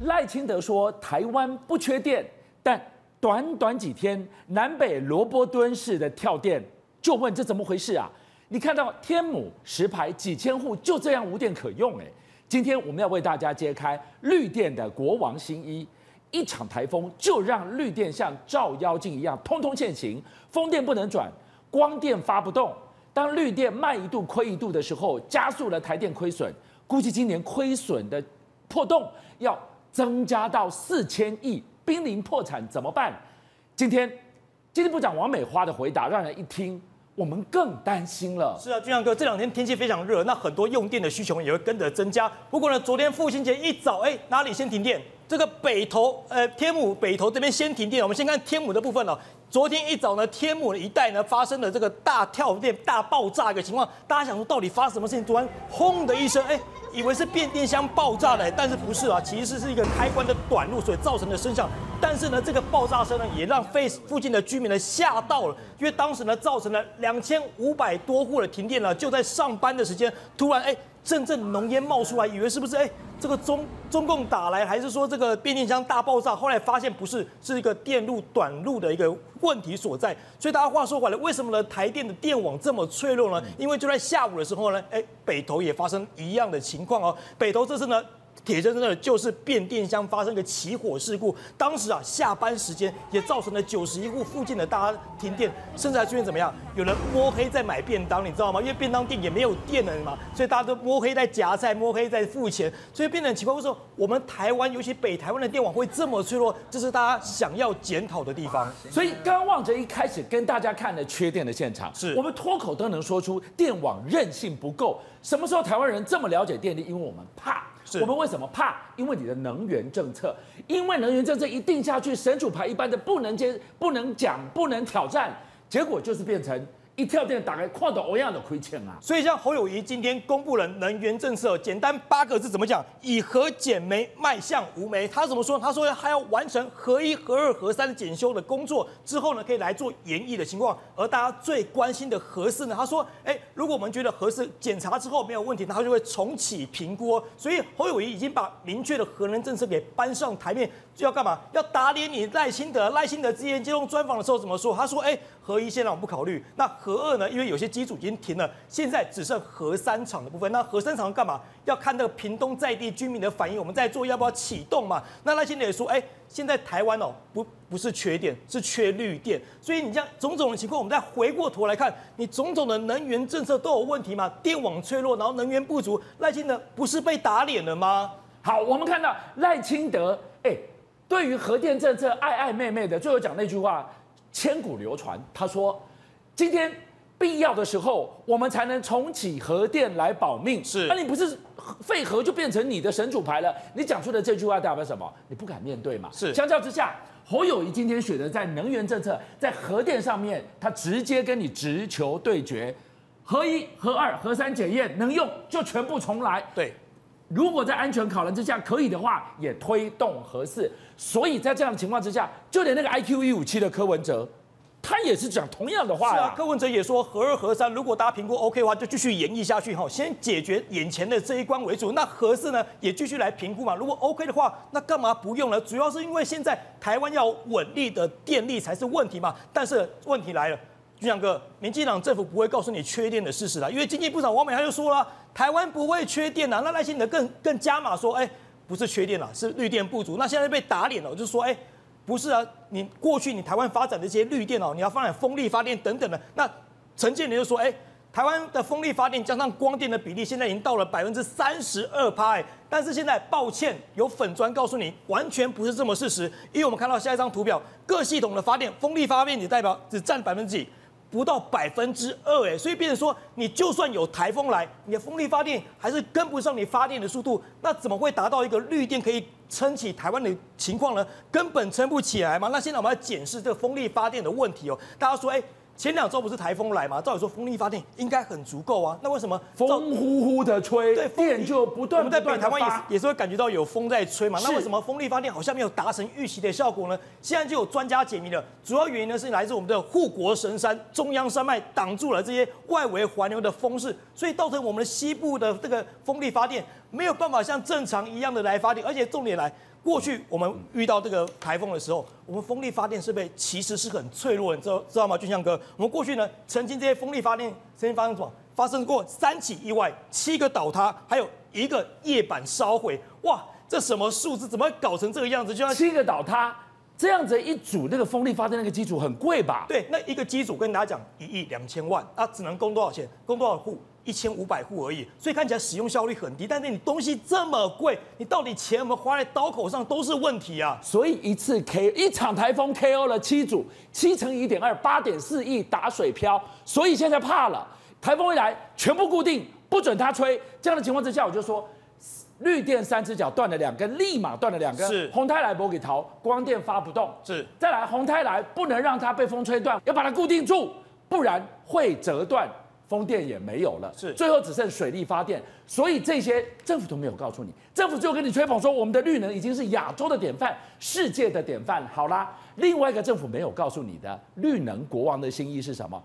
赖清德说台湾不缺电，但短短几天南北罗伯敦式的跳电，就问这怎么回事啊？你看到天母石牌几千户就这样无电可用哎。今天我们要为大家揭开绿电的国王新衣，一场台风就让绿电像照妖镜一样通通现形，风电不能转，光电发不动。当绿电卖一度亏一度的时候，加速了台电亏损，估计今年亏损的破洞要增加到四千亿，濒临破产怎么办？今天今天部长王美花的回答让人一听，我们更担心了。是啊，俊阳哥，这两天天气非常热，那很多用电的需求也会跟着增加。不过呢，昨天父亲节一早，哎，哪里先停电？这个北投，呃，天母北投这边先停电。我们先看天母的部分哦。昨天一早呢，天母一带呢发生了这个大跳电、大爆炸一个情况。大家想说，到底发生什么事情？突然轰的一声，哎，以为是变电箱爆炸了，但是不是啊？其实是一个开关的短路所造成的声响。但是呢，这个爆炸声呢，也让附附近的居民呢吓到了，因为当时呢，造成了两千五百多户的停电了，就在上班的时间，突然哎。阵阵浓烟冒出来，以为是不是哎，这个中中共打来，还是说这个变电箱大爆炸？后来发现不是，是一个电路短路的一个问题所在。所以大家话说回来，为什么呢？台电的电网这么脆弱呢？因为就在下午的时候呢，哎，北投也发生一样的情况哦。北投这次呢。铁铮铮的就是变电箱发生个起火事故，当时啊下班时间也造成了九十一户附近的大家停电，甚至还出现怎么样？有人摸黑在买便当，你知道吗？因为便当店也没有电了嘛，所以大家都摸黑在夹菜，摸黑在付钱，所以变得很奇怪。为什么我们台湾，尤其北台湾的电网会这么脆弱？这是大家想要检讨的地方。所以刚刚旺哲一开始跟大家看的缺电的现场，是我们脱口都能说出电网韧性不够。什么时候台湾人这么了解电力？因为我们怕。我们为什么怕？因为你的能源政策，因为能源政策一定下去，神主牌一般的不能接、不能讲、不能挑战，结果就是变成。一跳电打开，看到欧样的亏欠啊！所以像侯友宜今天公布了能源政策，简单八个字怎么讲？以核减煤，迈向无煤。他怎么说？他说还要完成核一、核二、核三的检修的工作之后呢，可以来做研议的情况。而大家最关心的核四呢？他说，哎，如果我们觉得核四检查之后没有问题，那他就会重启评估。所以侯友宜已经把明确的核能政策给搬上台面，就要干嘛？要打脸你赖清德。赖清德之前接受专访的时候怎么说？他说，哎，核一现在我不考虑。那核二呢？因为有些机组已经停了，现在只剩核三厂的部分。那核三厂干嘛？要看那个屏东在地居民的反应，我们在做要不要启动嘛？那赖清德也说，哎，现在台湾哦，不不是缺电，是缺绿电。所以你这样种种的情况，我们再回过头来看，你种种的能源政策都有问题嘛？电网脆弱，然后能源不足，赖清德不是被打脸了吗？好，我们看到赖清德，哎，对于核电政策爱爱妹妹的，最后讲那句话千古流传，他说今天。必要的时候，我们才能重启核电来保命。是，那、啊、你不是废核就变成你的神主牌了？你讲出的这句话代表什么？你不敢面对嘛？是。相较之下，侯友宜今天选择在能源政策、在核电上面，他直接跟你直球对决，核一、核二、核三检验能用就全部重来。对。如果在安全考量之下可以的话，也推动核四。所以在这样的情况之下，就连那个 IQ 一五七的柯文哲。他也是讲同样的话。是啊，柯文哲也说，合二合三如果大家评估 OK 的话，就继续延役下去哈，先解决眼前的这一关为主。那合四呢，也继续来评估嘛。如果 OK 的话，那干嘛不用呢？主要是因为现在台湾要稳定的电力才是问题嘛。但是问题来了，俊相哥，民进党政府不会告诉你缺电的事实啦，因为经济部长王美花就说了，台湾不会缺电啊。那赖清德更更加码说，哎，不是缺电了，是绿电不足。那现在被打脸了，就是说，哎。不是啊，你过去你台湾发展的这些绿电哦，你要发展风力发电等等的。那陈建仁就说，哎，台湾的风力发电加上光电的比例现在已经到了百分之三十二趴，哎，但是现在抱歉，有粉砖告诉你，完全不是这么事实。因为我们看到下一张图表，各系统的发电，风力发电只代表只占百分之几？不到百分之二，哎，所以变成说，你就算有台风来，你的风力发电还是跟不上你发电的速度，那怎么会达到一个绿电可以？撑起台湾的情况呢，根本撑不起来嘛。那现在我们要检视这个风力发电的问题哦。大家说，哎。前两周不是台风来吗？照理说风力发电应该很足够啊，那为什么风呼呼的吹，对，电就不断我们在北台湾也是也是会感觉到有风在吹嘛？那为什么风力发电好像没有达成预期的效果呢？现在就有专家解密了，主要原因呢是来自我们的护国神山中央山脉挡住了这些外围环流的风势，所以造成我们的西部的这个风力发电没有办法像正常一样的来发电，而且重点来。过去我们遇到这个台风的时候，我们风力发电设备其实是很脆弱的，你知道知道吗？俊相哥，我们过去呢，曾经这些风力发电曾经发生什么？发生过三起意外，七个倒塌，还有一个叶板烧毁。哇，这什么数字？怎么会搞成这个样子？就像七个倒塌，这样子一组那个风力发电那个机组很贵吧？对，那一个机组跟大家讲一亿两千万，那只能供多少钱？供多少户？一千五百户而已，所以看起来使用效率很低。但是你东西这么贵，你到底钱有没有花在刀口上都是问题啊！所以一次 K 一场台风 KO 了七组，七乘一点二，八点四亿打水漂。所以现在怕了，台风一来全部固定，不准它吹。这样的情况之下，我就说绿电三只脚断了两根，立马断了两根。是红太来不给逃，光电发不动。是再来红太来不能让它被风吹断，要把它固定住，不然会折断。风电也没有了，是最后只剩水力发电，所以这些政府都没有告诉你，政府就跟你吹捧说我们的绿能已经是亚洲的典范，世界的典范。好啦，另外一个政府没有告诉你的绿能国王的心意是什么？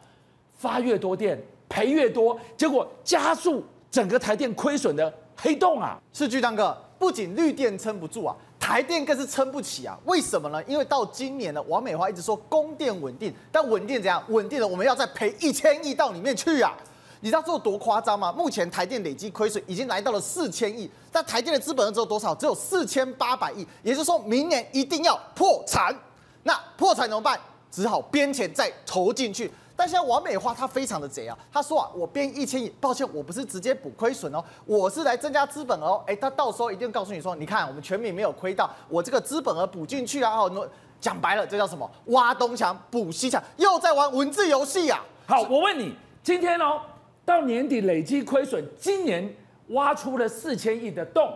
发越多电赔越多，结果加速整个台电亏损的黑洞啊！是巨蛋哥，不仅绿电撑不住啊。台电更是撑不起啊！为什么呢？因为到今年呢，王美花一直说供电稳定，但稳定怎样？稳定了，我们要再赔一千亿到里面去啊！你知道这有多夸张吗？目前台电累计亏损已经来到了四千亿，但台电的资本额只有多少？只有四千八百亿，也就是说明年一定要破产。那破产怎么办？只好编钱再投进去。但现在王美花她非常的贼啊，她说啊，我编一千亿，抱歉，我不是直接补亏损哦，我是来增加资本额哦，哎，他到时候一定告诉你说，你看我们全民没有亏到，我这个资本额补进去啊，哦，讲白了，这叫什么？挖东墙补西墙，又在玩文字游戏啊！好，我问你，今天哦，到年底累计亏损，今年挖出了四千亿的洞，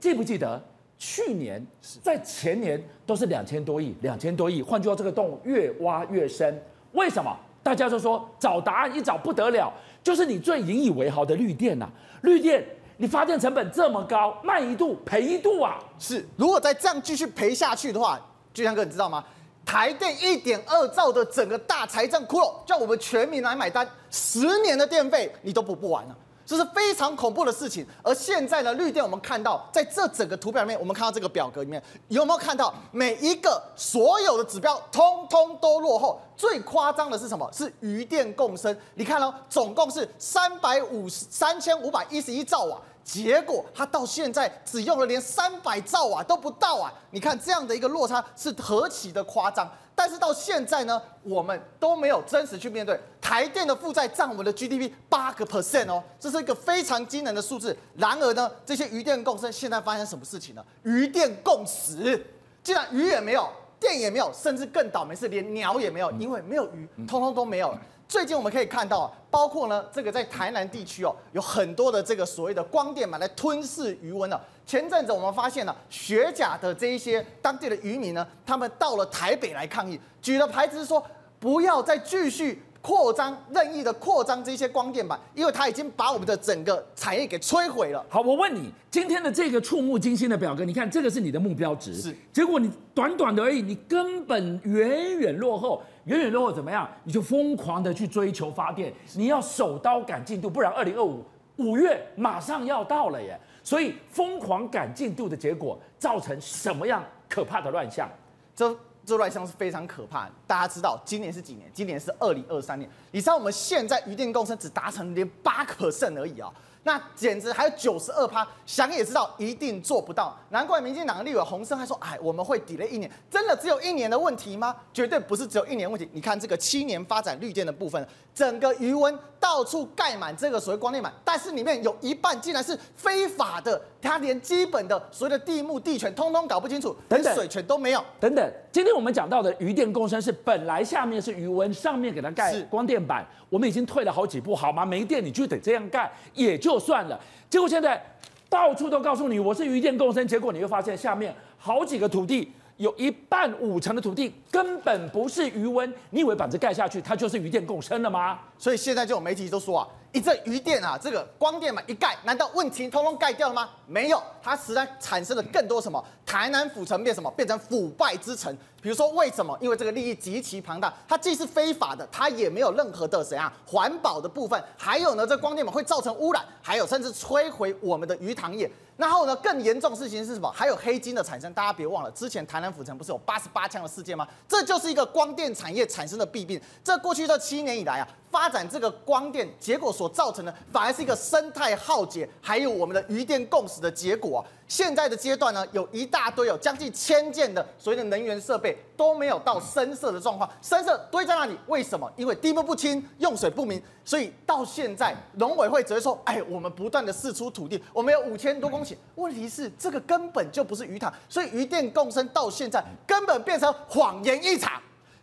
记不记得？去年在前年都是两千多亿，两千多亿，换句话，这个洞越挖越深，为什么？大家就说找答案一找不得了，就是你最引以为豪的绿电呐、啊，绿电你发电成本这么高，卖一度赔一度啊！是，如果再这样继续赔下去的话，巨强哥你知道吗？台电一点二兆的整个大财政窟窿，叫我们全民来买单，十年的电费你都补不完了。这是非常恐怖的事情。而现在呢，绿电我们看到，在这整个图表里面，我们看到这个表格里面，有没有看到每一个所有的指标通通都落后？最夸张的是什么？是余电共生。你看哦，总共是三百五十三千五百一十一兆瓦，结果它到现在只用了连三百兆瓦都不到啊！你看这样的一个落差是何其的夸张。但是到现在呢，我们都没有真实去面对台电的负债占我们的 GDP 八个 percent 哦，这是一个非常惊人的数字。然而呢，这些余电共生现在发生什么事情呢？余电共死，既然鱼也没有，电也没有，甚至更倒霉是连鸟也没有，因为没有鱼，通通都没有了。最近我们可以看到，包括呢，这个在台南地区哦，有很多的这个所谓的光电板来吞噬鱼塭了。前阵子我们发现了学甲的这一些当地的渔民呢，他们到了台北来抗议，举了牌子说不要再继续。扩张任意的扩张这些光电板，因为它已经把我们的整个产业给摧毁了。好，我问你，今天的这个触目惊心的表格，你看这个是你的目标值，是。结果你短短的而已，你根本远远落后，远远落后怎么样？你就疯狂的去追求发电，你要手刀赶进度，不然二零二五五月马上要到了耶。所以疯狂赶进度的结果，造成什么样可怕的乱象？这。这乱象是非常可怕的。大家知道今年是几年？今年是二零二三年。你知道我们现在余电共生只达成连八个 percent 而已啊、哦，那简直还有九十二趴，想也知道一定做不到。难怪民进党立委洪生还说：“哎，我们会抵了一年，真的只有一年的问题吗？绝对不是只有一年问题。你看这个七年发展绿电的部分，整个余温到处盖满这个所谓光电板，但是里面有一半竟然是非法的。”他连基本的所谓的地目地权通通搞不清楚，连水权都没有。等等，今天我们讲到的余电共生是本来下面是余温，上面给它盖光电板，我们已经退了好几步，好吗？没电你就得这样盖也就算了。结果现在到处都告诉你我是余电共生，结果你会发现下面好几个土地。有一半五成的土地根本不是余温，你以为板子盖下去，它就是余电共生了吗？所以现在就有媒体都说啊，一阵余电啊，这个光电板一盖，难道问题通通盖掉了吗？没有，它实在产生了更多什么？台南府城变什么？变成腐败之城。比如说为什么？因为这个利益极其庞大，它既是非法的，它也没有任何的怎样环保的部分，还有呢，这光电嘛会造成污染，还有甚至摧毁我们的鱼塘业。然后呢，更严重的事情是什么？还有黑金的产生，大家别忘了，之前台南府城不是有八十八枪的事件吗？这就是一个光电产业产生的弊病。这过去这七年以来啊，发展这个光电，结果所造成的反而是一个生态浩劫，还有我们的渔电共识的结果。现在的阶段呢，有一大堆有将近千件的所谓的能源设备都没有到深色的状况，深色堆在那里，为什么？因为地目不清，用水不明，所以到现在农委会只会说，哎，我们不断的释出土地，我们有五千多公顷，问题是这个根本就不是鱼塘，所以鱼电共生到现在根本变成谎言一场，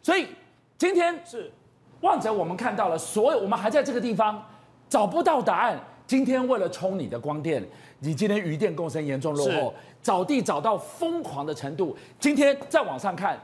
所以今天是望着，我们看到了所有，我们还在这个地方找不到答案。今天为了充你的光电，你今天渔电共生严重落后，找地找到疯狂的程度。今天再往上看，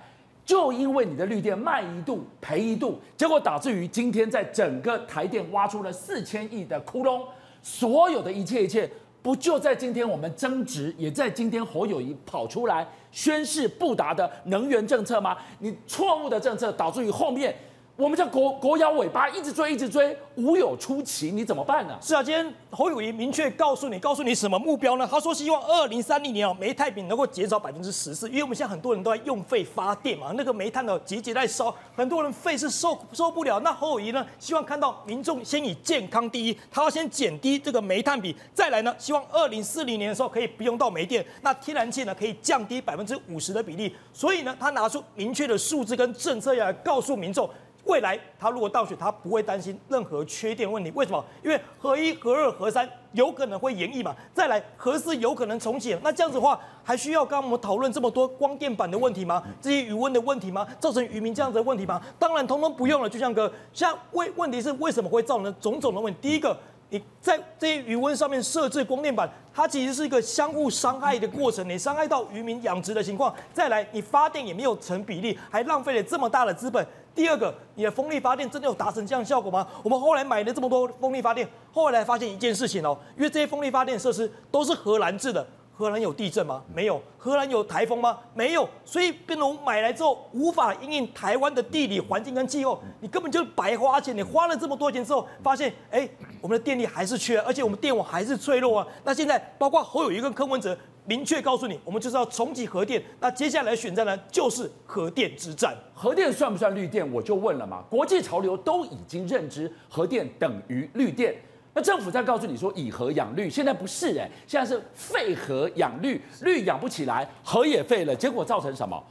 就因为你的绿电卖一度赔一度，结果导致于今天在整个台电挖出了四千亿的窟窿。所有的一切一切，不就在今天我们争执，也在今天侯友谊跑出来宣誓不达的能源政策吗？你错误的政策导致于后面。我们叫狗狗咬尾巴，一直追，一直追，无有出奇，你怎么办呢？是啊，今天侯友宜明确告诉你，告诉你什么目标呢？他说希望二零三零年哦，煤炭比能够减少百分之十四，因为我们现在很多人都在用废发电嘛，那个煤炭的节节在烧，很多人肺是受受不了。那侯友宜呢，希望看到民众先以健康第一，他要先减低这个煤炭比，再来呢，希望二零四零年的时候可以不用到煤电，那天然气呢可以降低百分之五十的比例。所以呢，他拿出明确的数字跟政策要来告诉民众。未来他如果倒选，他不会担心任何缺电问题。为什么？因为核一、核二、核三有可能会延役嘛。再来，核四有可能重启。那这样子的话，还需要刚刚我们讨论这么多光电板的问题吗？这些余温的问题吗？造成渔民这样子的问题吗？当然，通通不用了。就像哥，像为问题是为什么会造成种种的问题？第一个，你在这些渔温上面设置光电板，它其实是一个相互伤害的过程。你伤害到渔民养殖的情况，再来你发电也没有成比例，还浪费了这么大的资本。第二个，你的风力发电真的有达成这样效果吗？我们后来买了这么多风力发电，后来发现一件事情哦，因为这些风力发电设施都是荷兰制的，荷兰有地震吗？没有。荷兰有台风吗？没有。所以变成买来之后无法因应台湾的地理环境跟气候，你根本就白花钱。你花了这么多钱之后，发现哎，我们的电力还是缺，而且我们电网还是脆弱啊。那现在包括侯友宜跟柯文哲。明确告诉你，我们就是要重启核电。那接下来选战呢，就是核电之战。核电算不算绿电？我就问了嘛。国际潮流都已经认知核电等于绿电。那政府在告诉你说以核养绿，现在不是哎、欸，现在是废核养绿，绿养不起来，核也废了，结果造成什么？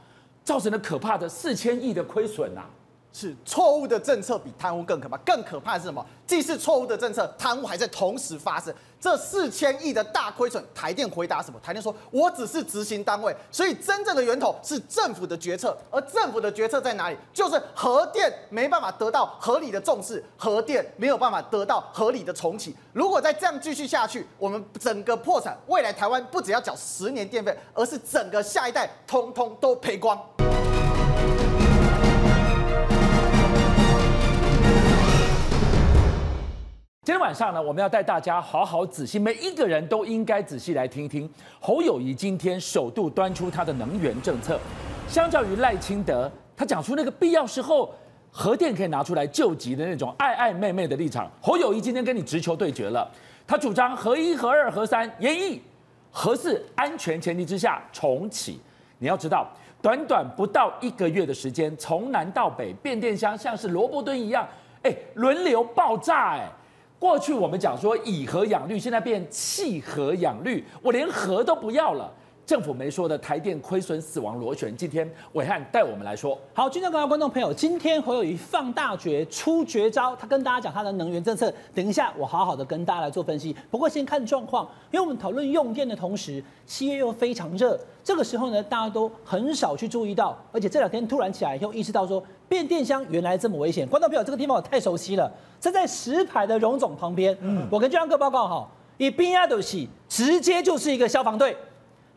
造成了可怕的四千亿的亏损呐。是错误的政策比贪污更可怕，更可怕的是什么？既是错误的政策，贪污还在同时发生。这四千亿的大亏损，台电回答什么？台电说：“我只是执行单位，所以真正的源头是政府的决策。而政府的决策在哪里？就是核电没办法得到合理的重视，核电没有办法得到合理的重启。如果再这样继续下去，我们整个破产，未来台湾不只要缴十年电费，而是整个下一代通通都赔光。”今天晚上呢，我们要带大家好好仔细，每一个人都应该仔细来听一听侯友宜今天首度端出他的能源政策。相较于赖清德，他讲出那个必要时候核电可以拿出来救急的那种爱爱妹妹的立场，侯友宜今天跟你直球对决了。他主张核一、核二、核三延役，核四安全前提之下重启。你要知道，短短不到一个月的时间，从南到北，变电箱像是萝卜墩一样，哎，轮流爆炸，哎。过去我们讲说以核养绿，现在变弃核养绿，我连核都不要了。政府没说的台电亏损死亡螺旋，今天伟汉带我们来说。好，今天各位观众朋友，今天侯友宜放大绝出绝招，他跟大家讲他的能源政策。等一下我好好的跟大家来做分析。不过先看状况，因为我们讨论用电的同时，七月又非常热，这个时候呢，大家都很少去注意到，而且这两天突然起来以后意识到说变电箱原来这么危险。观众朋友，这个地方我太熟悉了，这在石牌的荣总旁边。嗯，我跟俊相哥报告哈，以边亚斗西直接就是一个消防队。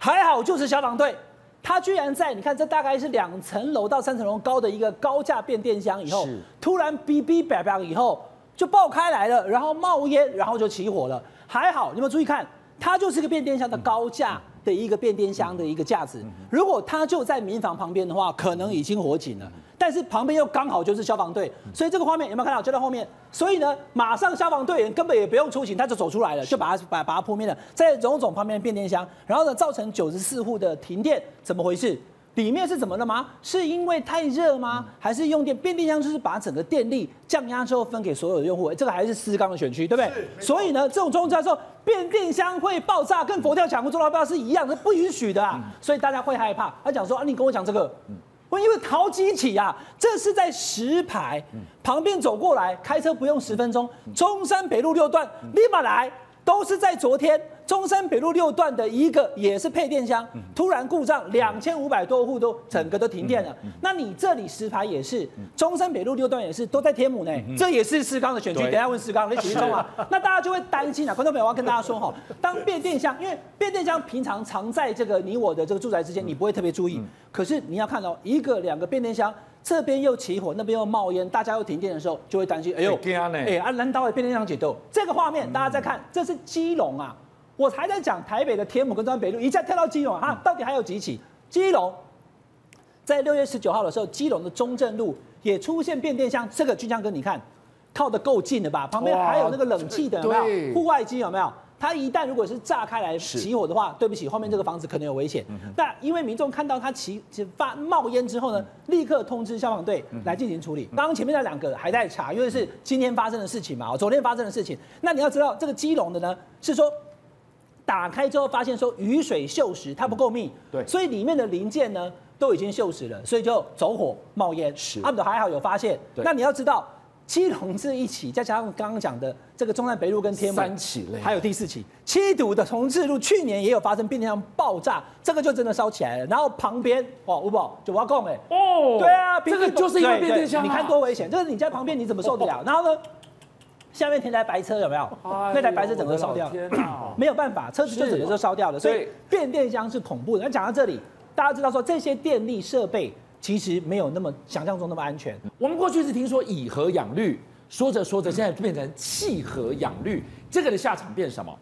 还好，就是消防队，他居然在你看，这大概是两层楼到三层楼高的一个高架变电箱，以后突然哔哔叭叭以后就爆开来了，然后冒烟，然后就起火了。还好，你们注意看，它就是个变电箱的高架，的一个变电箱的一个架子，如果它就在民房旁边的话，可能已经火警了。但是旁边又刚好就是消防队，所以这个画面有没有看到？就在后面，所以呢，马上消防队员根本也不用出警，他就走出来了，就把它把把它扑灭了。在荣总旁边的变电箱，然后呢，造成九十四户的停电，怎么回事？里面是怎么了吗？是因为太热吗？还是用电？变电箱就是把整个电力降压之后分给所有的用户，这个还是四缸的选区，对不对？所以呢，这种状况之后，变电箱会爆炸，跟佛跳墙或做到爆炸是一样的，不允许的啊。所以大家会害怕。他讲说啊，你跟我讲这个，我因为好几起啊，这是在石牌旁边走过来，开车不用十分钟，中山北路六段立马来，都是在昨天。中山北路六段的一个也是配电箱，突然故障，两千五百多户都整个都停电了。那你这里石牌也是，中山北路六段也是，都在天母呢，这也是四刚的选区。等下问四刚，你几分钟啊？那大家就会担心啊。观众朋友，我要跟大家说哈，当变电箱，因为变电箱平常藏在这个你我的这个住宅之间，你不会特别注意。可是你要看到一个两个变电箱，这边又起火，那边又冒烟，大家又停电的时候，就会担心。哎呦，哎，啊，难道变电箱解冻？这个画面大家再看，这是基隆啊。我还在讲台北的天母跟中山北路，一下跳到基隆啊，到底还有几起？基隆在六月十九号的时候，基隆的中正路也出现变电箱，这个俊相哥你看靠得够近了吧？旁边还有那个冷气的有没有？户外机有没有？它一旦如果是炸开来起火的话，对不起，后面这个房子可能有危险。但因为民众看到它起发冒烟之后呢，立刻通知消防队来进行处理。刚刚前面那两个还在查，因为是今天发生的事情嘛，昨天发生的事情。那你要知道这个基隆的呢，是说。打开之后发现说雨水锈蚀，它不够密，对，所以里面的零件呢都已经锈蚀了，所以就走火冒烟。是，他们还好有发现。那你要知道，基隆这一起，再加上刚刚讲的这个中山北路跟天母三起，还有第四起，七堵的同治路去年也有发生变电箱爆炸，这个就真的烧起来了。然后旁边哦，吴宝九八共哎，哦，对啊，这个就是因为变电箱，你看多危险，就是你在旁边你怎么受得了？然后呢？下面停台白车有没有？那台白车整个烧掉，没有办法，车子就整个就烧掉了。所以变电箱是恐怖的。那讲到这里，大家知道说这些电力设备其实没有那么想象中那么安全。我们过去是听说以核养绿，说着说着现在就变成弃核养绿，这个的下场变什么？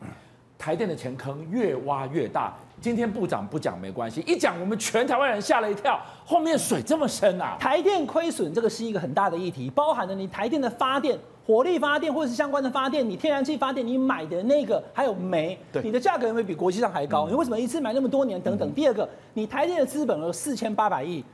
台电的钱坑越挖越大。今天部长不讲没关系，一讲我们全台湾人吓了一跳，后面水这么深啊！台电亏损这个是一个很大的议题，包含了你台电的发电、火力发电或者是相关的发电，你天然气发电你买的那个还有煤，对你的价格有没有比国际上还高？嗯、你为什么一次买那么多年？等等。嗯、第二个，你台电的资本额四千八百亿，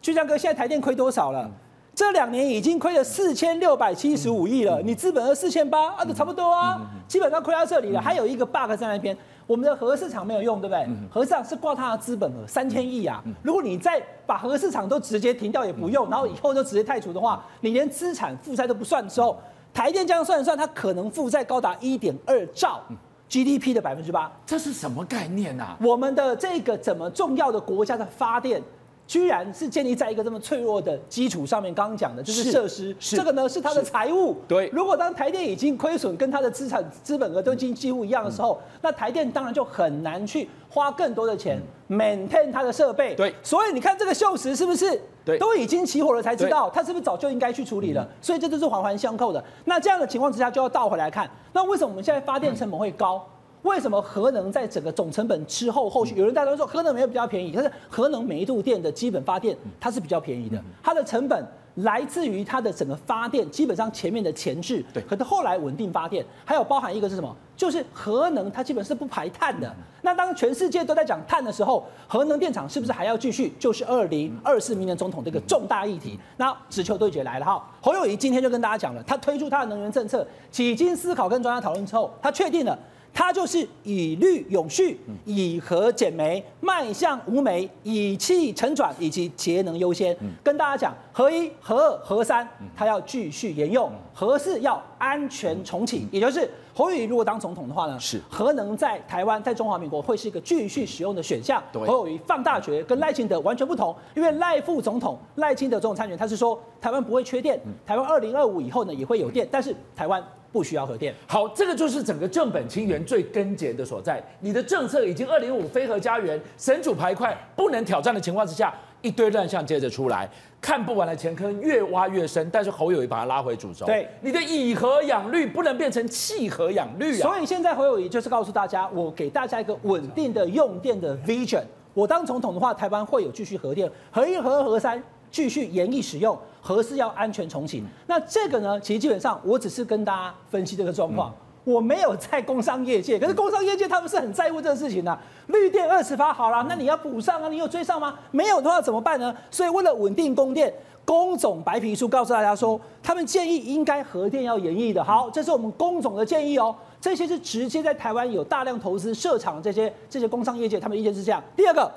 俊相哥现在台电亏多少了？嗯、这两年已经亏了四千六百七十五亿了，嗯、你资本额四千八啊，都差不多啊，嗯、基本上亏到这里了。嗯、还有一个 bug 在那边。我们的核市场没有用，对不对？核市场是挂它的资本额三千亿啊。如果你再把核市场都直接停掉也不用，然后以后就直接汰除的话，你连资产负债都不算的时候，台电这样算一算，它可能负债高达一点二兆 GDP 的百分之八，这是什么概念啊？我们的这个怎么重要的国家的发电？居然是建立在一个这么脆弱的基础上面，刚刚讲的就是设施，这个呢是它的财务。对，如果当台电已经亏损，跟它的资产资本额都已经几乎一样的时候，嗯、那台电当然就很难去花更多的钱 maintain 它的设备。对，所以你看这个锈蚀是不是？对，都已经起火了才知道，它是不是早就应该去处理了？嗯、所以这都是环环相扣的。那这样的情况之下，就要倒回来看，那为什么我们现在发电成本会高？嗯为什么核能在整个总成本之后，后续有人大家都说核能没有比较便宜，但是核能每一度电的基本发电它是比较便宜的，它的成本来自于它的整个发电，基本上前面的前置，对，可是后来稳定发电，还有包含一个是什么？就是核能它基本是不排碳的。那当全世界都在讲碳的时候，核能电厂是不是还要继续？就是二零二四明年总统这个重大议题。那直球对决来了哈，侯友谊今天就跟大家讲了，他推出他的能源政策，几经思考跟专家讨论之后，他确定了。它就是以绿永续，以核减煤，迈向无煤，以气成转，以及节能优先。跟大家讲，核一、核二、核三，它要继续沿用；核四要安全重启。也就是侯友宜如果当总统的话呢，是核能在台湾，在中华民国会是一个继续使用的选项。侯友宜放大决跟赖清德完全不同，因为赖副总统、赖清德总统参选，他是说台湾不会缺电，台湾二零二五以后呢也会有电，但是台湾。不需要核电。好，这个就是整个正本清源最根结的所在。你的政策已经二零五非核家园神主牌块不能挑战的情况之下，一堆乱象接着出来，看不完的前坑越挖越深。但是侯友谊把它拉回主轴，对，你的以核养绿不能变成弃核养绿啊。所以现在侯友谊就是告诉大家，我给大家一个稳定的用电的 vision。我当总统的话，台湾会有继续核电，核一、核二、核三继续延役使用，核四要安全重启。那这个呢，其实基本上我只是跟大家分析这个状况，我没有在工商业界，可是工商业界他们是很在乎这个事情的、啊。绿电二十发好了，那你要补上啊，你有追上吗？没有的话怎么办呢？所以为了稳定供电，工总白皮书告诉大家说，他们建议应该核电要延役的。好，这是我们工总的建议哦。这些是直接在台湾有大量投资设厂这些这些工商业界，他们意见是这样。第二个，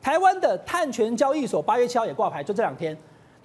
台湾的碳权交易所八月七号也挂牌，就这两天。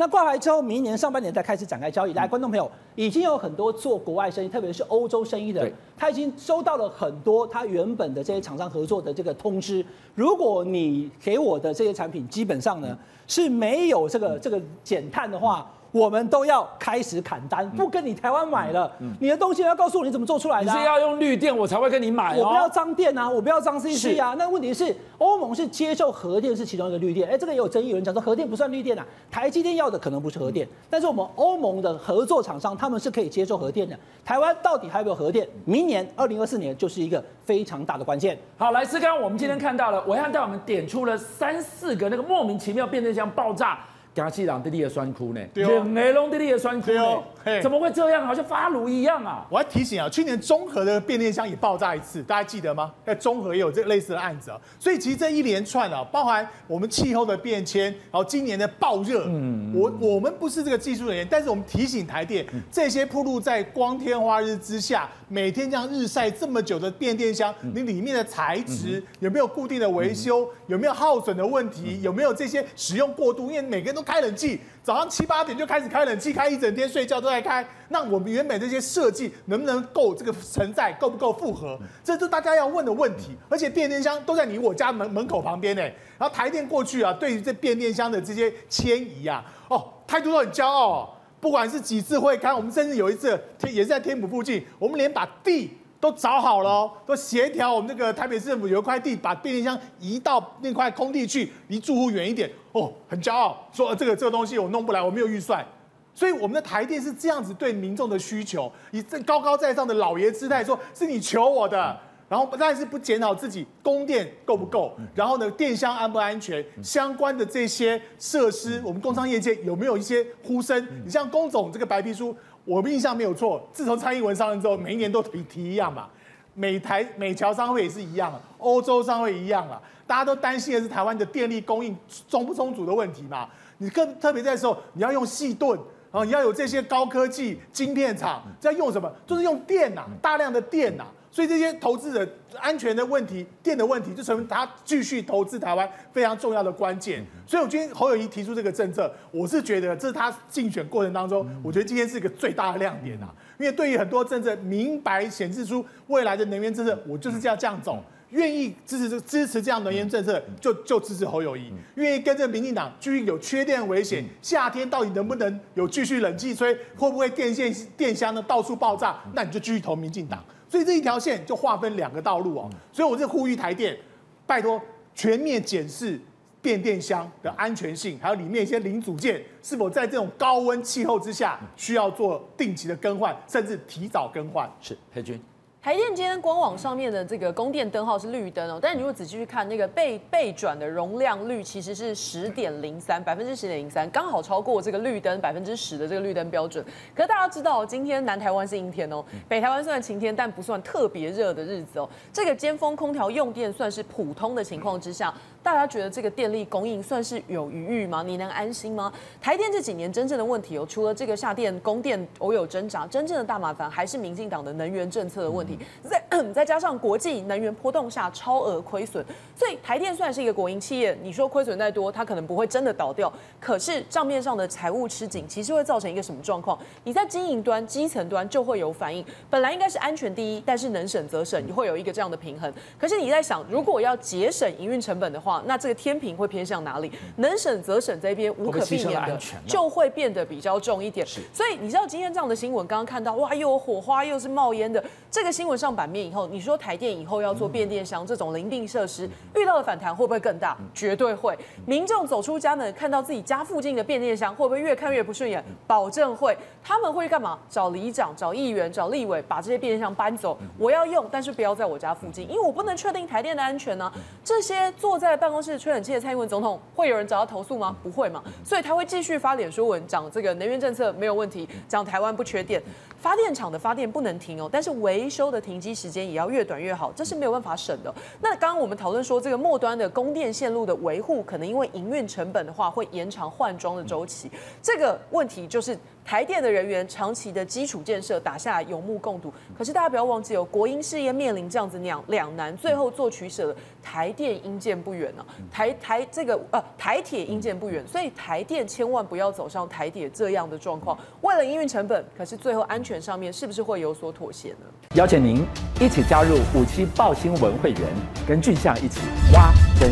那挂牌之后，明年上半年再开始展开交易。来，观众朋友，已经有很多做国外生意，特别是欧洲生意的，他已经收到了很多他原本的这些厂商合作的这个通知。如果你给我的这些产品基本上呢是没有这个这个减碳的话。我们都要开始砍单，不跟你台湾买了。你的东西要告诉我你怎么做出来的。你是要用绿电，我才会跟你买。我不要脏电啊，我不要脏 CC 啊。那问题是，欧盟是接受核电是其中一个绿电。哎，这个也有争议，有人讲说核电不算绿电啊。台积电要的可能不是核电，但是我们欧盟的合作厂商他们是可以接受核电的。台湾到底还有没有核电？明年二零二四年就是一个非常大的关键。好，来，思刚，我们今天看到了，暐瀚带我们点出了三四个那个莫名其妙变电箱爆炸。加气朗地利的选区呢？两个拢伫你的选区呢？怎么会这样？好像发炉一样啊！我还提醒啊，去年中和的变电箱也爆炸一次，大家记得吗？在中和也有这类似的案子啊。所以其实这一连串啊，包含我们气候的变迁，然后今年的爆热，嗯，我我们不是这个技术人员，但是我们提醒台电，这些铺路在光天化日之下，每天这样日晒这么久的变电箱，你里面的材质有没有固定的维修？有没有耗损的问题？有没有这些使用过度？因为每个人都开冷气，早上七八点就开始开冷气，开一整天，睡觉都在开。那我们原本这些设计能不能够这个承载，够不够负荷？这是大家要问的问题。而且变电箱都在你我家门门口旁边呢。然后台电过去啊，对于这变电箱的这些迁移啊，哦，态度都很骄傲哦。不管是几次会开，我们甚至有一次天也是在天母附近，我们连把地。都找好了哦，都协调我们这个台北市政府有一块地，把变电箱移到那块空地去，离住户远一点哦，很骄傲，说这个这个东西我弄不来，我没有预算，所以我们的台电是这样子对民众的需求，以这高高在上的老爷姿态说，是你求我的，然后但是不检讨自己供电够不够，然后呢电箱安不安全，相关的这些设施，我们工商业界有没有一些呼声？你像工总这个白皮书。我们印象没有错，自从蔡英文上任之后，每一年都提提一样嘛。美台美侨商会也是一样，欧洲商会一样啊。大家都担心的是台湾的电力供应充不充足的问题嘛。你更特别在时候，你要用细盾，然后你要有这些高科技晶片厂，在用什么？就是用电呐、啊，大量的电呐、啊。所以这些投资者安全的问题、电的问题，就成为他继续投资台湾非常重要的关键。所以，我今天侯友谊提出这个政策，我是觉得这是他竞选过程当中，我觉得今天是一个最大的亮点啊。因为对于很多政策，明白显示出未来的能源政策，我就是这样这样走，愿意支持这支持这样能源政策，就就支持侯友谊。愿意跟着民进党继续有缺电危险，夏天到底能不能有继续冷气吹，会不会电线电箱呢到处爆炸，那你就继续投民进党。所以这一条线就划分两个道路哦，所以我是呼吁台电，拜托全面检视变电箱的安全性，还有里面一些零组件是否在这种高温气候之下需要做定期的更换，甚至提早更换。是佩君。台电今天官网上面的这个供电灯号是绿灯哦，但是你如果仔细去看那个被被转的容量率，其实是十点零三，百分之十点零三，刚好超过这个绿灯百分之十的这个绿灯标准。可是大家知道，今天南台湾是阴天哦，北台湾虽然晴天，但不算特别热的日子哦。这个尖峰空调用电算是普通的情况之下。大家觉得这个电力供应算是有余裕吗？你能安心吗？台电这几年真正的问题哦，除了这个下电供电偶有挣扎，真正的大麻烦还是民进党的能源政策的问题。再 再加上国际能源波动下超额亏损，所以台电虽然是一个国营企业，你说亏损再多，它可能不会真的倒掉。可是账面上的财务吃紧，其实会造成一个什么状况？你在经营端、基层端就会有反应。本来应该是安全第一，但是能省则省，你会有一个这样的平衡。可是你在想，如果要节省营运成本的话，话，那这个天平会偏向哪里？能省则省这边无可避免的就会变得比较重一点。所以你知道今天这样的新闻，刚刚看到哇，又有火花，又是冒烟的。这个新闻上版面以后，你说台电以后要做变电箱这种临定设施，遇到的反弹会不会更大？绝对会。民众走出家门，看到自己家附近的变电箱，会不会越看越不顺眼？保证会。他们会干嘛？找里长、找议员、找立委，把这些变电箱搬走。我要用，但是不要在我家附近，因为我不能确定台电的安全呢、啊。这些坐在办公室吹冷气的蔡英文总统，会有人找他投诉吗？不会嘛。所以他会继续发脸书文，讲这个能源政策没有问题，讲台湾不缺电。发电厂的发电不能停哦，但是维修的停机时间也要越短越好，这是没有办法省的。那刚刚我们讨论说，这个末端的供电线路的维护，可能因为营运成本的话，会延长换装的周期。这个问题就是。台电的人员长期的基础建设打下来有目共睹，可是大家不要忘记哦，国营事业面临这样子两两难，最后做取舍的台电应见不远呢、啊。台台这个呃台铁应见不远，所以台电千万不要走上台铁这样的状况。为了营运成本，可是最后安全上面是不是会有所妥协呢？邀请您一起加入五七报新闻会员，跟俊相一起挖真。